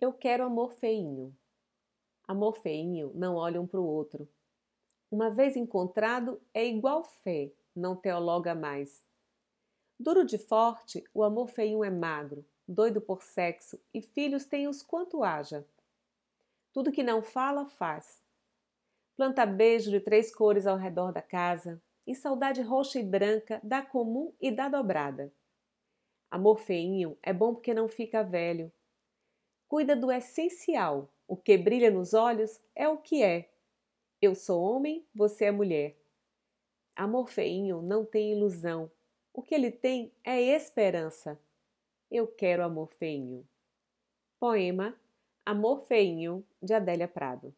Eu quero amor feinho. Amor feinho não olha um para o outro. Uma vez encontrado, é igual fé, não teologa mais. Duro de forte, o amor feinho é magro, doido por sexo, e filhos tem os quanto haja. Tudo que não fala, faz. Planta beijo de três cores ao redor da casa, e saudade roxa e branca da comum e da dobrada. Amor feinho é bom porque não fica velho, cuida do essencial. O que brilha nos olhos é o que é. Eu sou homem, você é mulher. Amor feinho não tem ilusão. O que ele tem é esperança. Eu quero amor feinho. Poema Amor Feinho, de Adélia Prado.